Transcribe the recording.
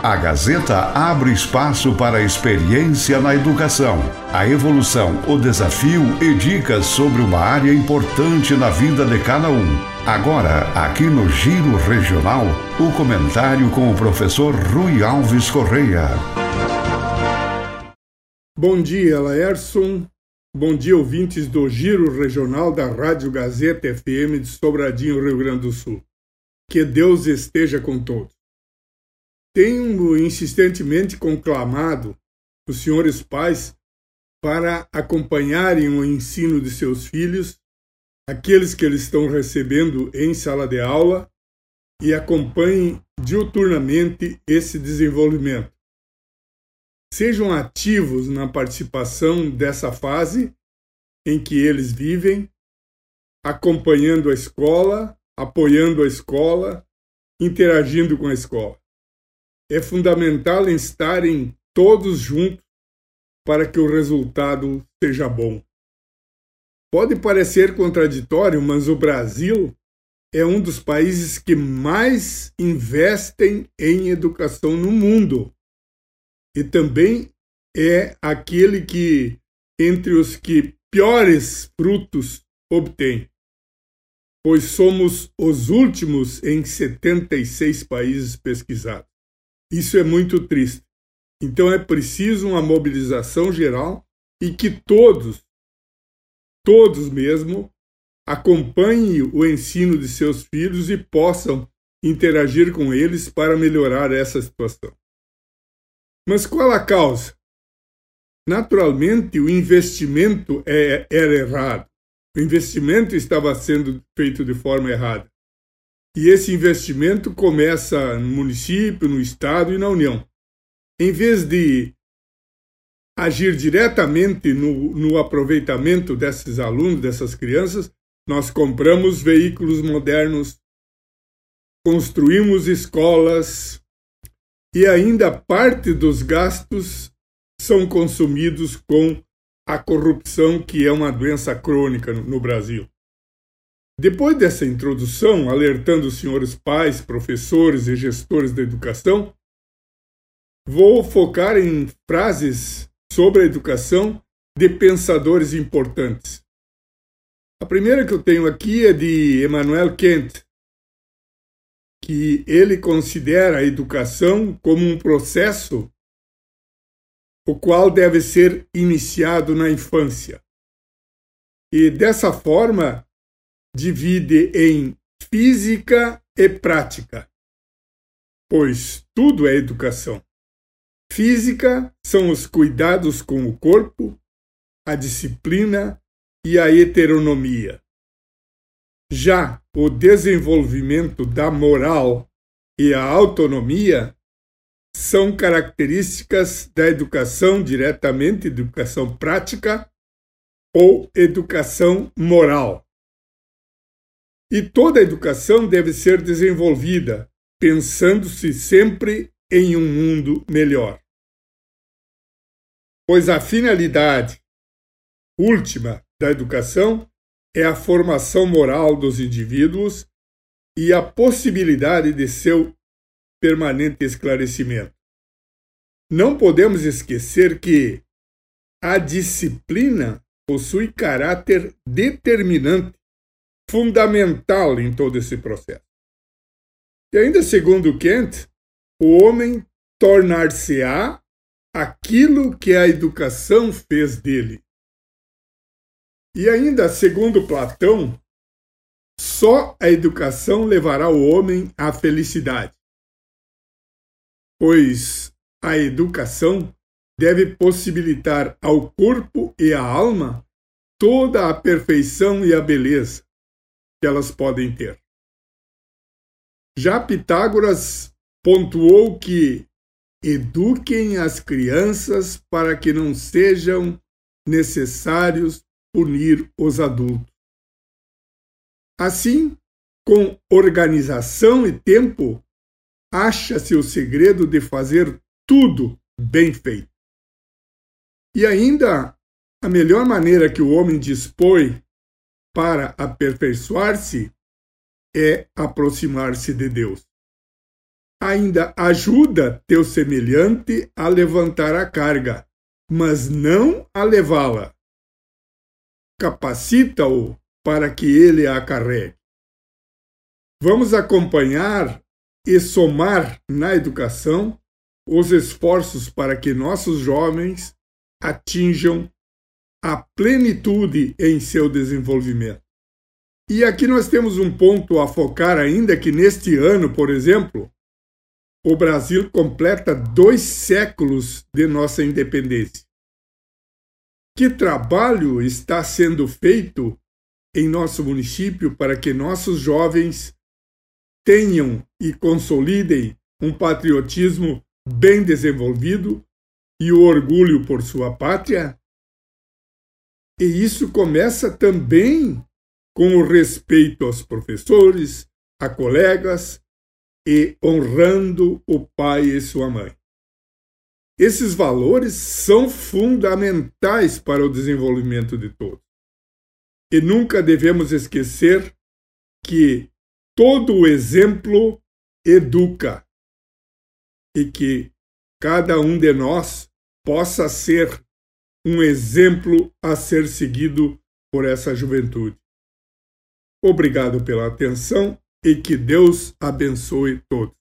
A Gazeta abre espaço para a experiência na educação, a evolução, o desafio e dicas sobre uma área importante na vida de cada um. Agora, aqui no Giro Regional, o comentário com o professor Rui Alves Correia. Bom dia, Laerson. Bom dia, ouvintes do Giro Regional da Rádio Gazeta FM de Sobradinho, Rio Grande do Sul. Que Deus esteja com todos. Tenho insistentemente conclamado os senhores pais para acompanharem o ensino de seus filhos, aqueles que eles estão recebendo em sala de aula, e acompanhem diuturnamente esse desenvolvimento. Sejam ativos na participação dessa fase em que eles vivem, acompanhando a escola, apoiando a escola, interagindo com a escola é fundamental estarem todos juntos para que o resultado seja bom. Pode parecer contraditório, mas o Brasil é um dos países que mais investem em educação no mundo. E também é aquele que, entre os que piores frutos obtém, pois somos os últimos em 76 países pesquisados. Isso é muito triste. Então é preciso uma mobilização geral e que todos, todos mesmo, acompanhem o ensino de seus filhos e possam interagir com eles para melhorar essa situação. Mas qual a causa? Naturalmente, o investimento é, era errado. O investimento estava sendo feito de forma errada. E esse investimento começa no município, no estado e na União. Em vez de agir diretamente no, no aproveitamento desses alunos, dessas crianças, nós compramos veículos modernos, construímos escolas e ainda parte dos gastos são consumidos com a corrupção, que é uma doença crônica no, no Brasil. Depois dessa introdução, alertando os senhores pais, professores e gestores da educação, vou focar em frases sobre a educação de pensadores importantes. A primeira que eu tenho aqui é de Emmanuel Kant, que ele considera a educação como um processo o qual deve ser iniciado na infância. E dessa forma, divide em física e prática, pois tudo é educação. Física são os cuidados com o corpo, a disciplina e a heteronomia. Já o desenvolvimento da moral e a autonomia são características da educação diretamente educação prática ou educação moral. E toda a educação deve ser desenvolvida pensando-se sempre em um mundo melhor. Pois a finalidade última da educação é a formação moral dos indivíduos e a possibilidade de seu permanente esclarecimento. Não podemos esquecer que a disciplina possui caráter determinante fundamental em todo esse processo. E ainda segundo Kant, o homem tornar-se-á aquilo que a educação fez dele. E ainda segundo Platão, só a educação levará o homem à felicidade, pois a educação deve possibilitar ao corpo e à alma toda a perfeição e a beleza, que elas podem ter. Já Pitágoras pontuou que eduquem as crianças para que não sejam necessários punir os adultos. Assim, com organização e tempo, acha-se o segredo de fazer tudo bem feito. E ainda, a melhor maneira que o homem dispõe para aperfeiçoar-se é aproximar-se de Deus. ainda ajuda teu semelhante a levantar a carga, mas não a levá-la. Capacita-o para que ele a carregue. Vamos acompanhar e somar na educação os esforços para que nossos jovens atinjam a plenitude em seu desenvolvimento. E aqui nós temos um ponto a focar ainda que neste ano, por exemplo, o Brasil completa dois séculos de nossa independência. Que trabalho está sendo feito em nosso município para que nossos jovens tenham e consolidem um patriotismo bem desenvolvido e o orgulho por sua pátria? E isso começa também com o respeito aos professores, a colegas e honrando o pai e sua mãe. Esses valores são fundamentais para o desenvolvimento de todos. E nunca devemos esquecer que todo o exemplo educa e que cada um de nós possa ser um exemplo a ser seguido por essa juventude. Obrigado pela atenção e que Deus abençoe todos.